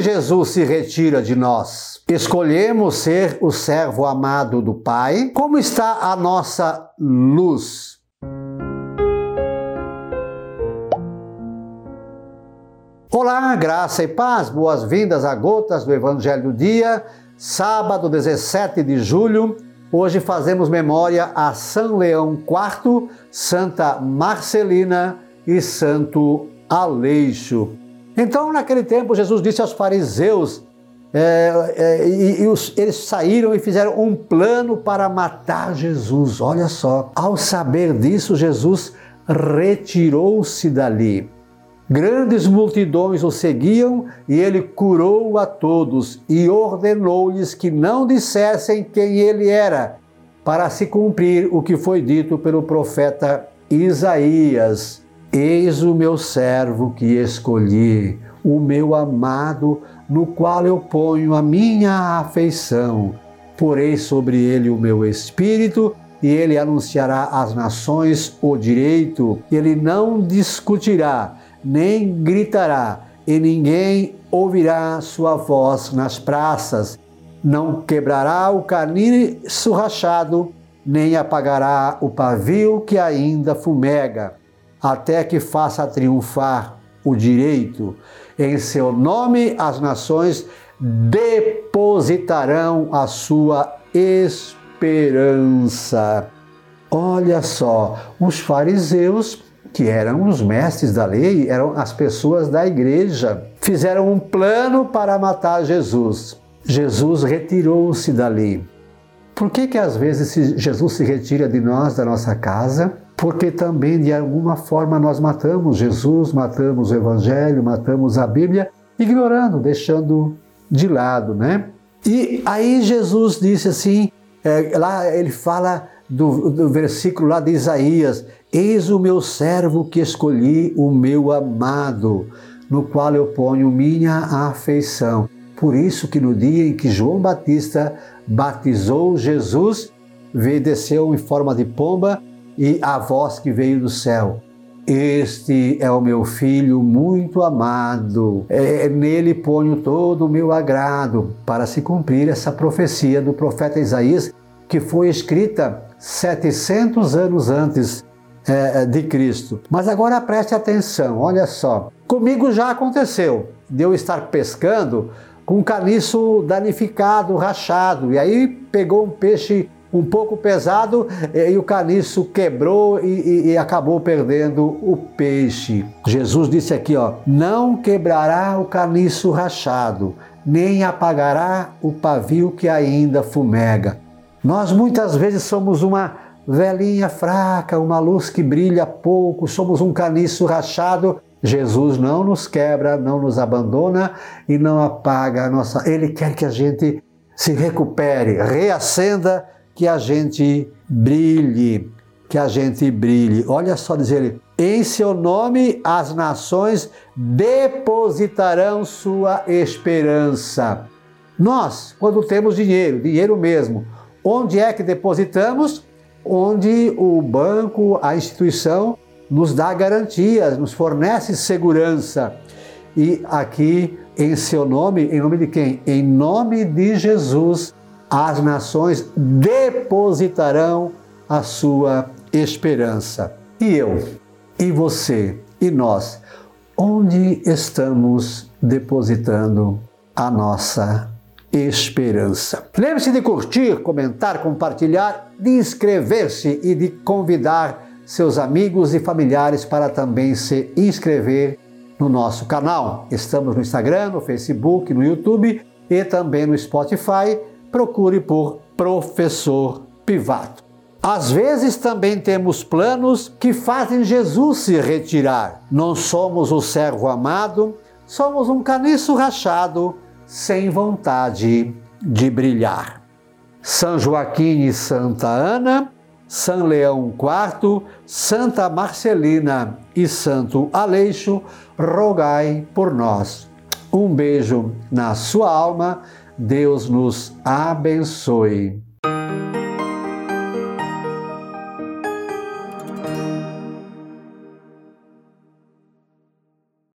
Jesus se retira de nós? Escolhemos ser o servo amado do Pai? Como está a nossa luz? Olá, graça e paz, boas-vindas a Gotas do Evangelho do Dia, sábado 17 de julho. Hoje fazemos memória a São Leão IV, Santa Marcelina e Santo Aleixo. Então, naquele tempo, Jesus disse aos fariseus, é, é, e, e os, eles saíram e fizeram um plano para matar Jesus. Olha só, ao saber disso, Jesus retirou-se dali. Grandes multidões o seguiam e ele curou a todos e ordenou-lhes que não dissessem quem ele era, para se cumprir o que foi dito pelo profeta Isaías. Eis o meu servo que escolhi, o meu amado, no qual eu ponho a minha afeição. Porei sobre ele o meu espírito e ele anunciará às nações o direito. Ele não discutirá nem gritará, e ninguém ouvirá sua voz nas praças. Não quebrará o carniço rachado, nem apagará o pavio que ainda fumega, até que faça triunfar o direito. Em seu nome as nações depositarão a sua esperança. Olha só, os fariseus que eram os mestres da lei, eram as pessoas da igreja, fizeram um plano para matar Jesus. Jesus retirou-se dali. Por que que às vezes Jesus se retira de nós, da nossa casa? Porque também de alguma forma nós matamos Jesus, matamos o evangelho, matamos a Bíblia, ignorando, deixando de lado, né? E aí Jesus disse assim, é, lá ele fala do, do versículo lá de Isaías: Eis o meu servo que escolhi, o meu amado, no qual eu ponho minha afeição. Por isso que no dia em que João Batista batizou Jesus, veio desceu em forma de pomba e a voz que veio do céu. Este é o meu filho muito amado. É, nele ponho todo o meu agrado, para se cumprir essa profecia do profeta Isaías, que foi escrita 700 anos antes é, é, de Cristo. Mas agora preste atenção, olha só. Comigo já aconteceu de eu estar pescando com um caniço danificado, rachado, e aí pegou um peixe um pouco pesado e, o caniço quebrou e, e, e, acabou perdendo o peixe. Jesus disse aqui, ó, não quebrará o caniço rachado, nem apagará o pavio que ainda fumega. Nós muitas vezes somos uma velhinha fraca, uma luz que brilha pouco, somos um caniço rachado. Jesus não nos quebra, não nos abandona e não apaga a nossa. Ele quer que a gente se recupere, reacenda, que a gente brilhe, que a gente brilhe. Olha só dizer ele: em seu nome as nações depositarão sua esperança. Nós, quando temos dinheiro, dinheiro mesmo, Onde é que depositamos? Onde o banco, a instituição, nos dá garantias, nos fornece segurança. E aqui, em seu nome, em nome de quem? Em nome de Jesus, as nações depositarão a sua esperança. E eu, e você, e nós, onde estamos depositando a nossa esperança. Lembre-se de curtir, comentar, compartilhar, de inscrever-se e de convidar seus amigos e familiares para também se inscrever no nosso canal. Estamos no Instagram, no Facebook, no YouTube e também no Spotify. Procure por Professor Pivato. Às vezes também temos planos que fazem Jesus se retirar. Não somos o servo amado, somos um caniço rachado sem vontade de brilhar. São Joaquim e Santa Ana, São Leão IV, Santa Marcelina e Santo Aleixo, rogai por nós. Um beijo na sua alma, Deus nos abençoe.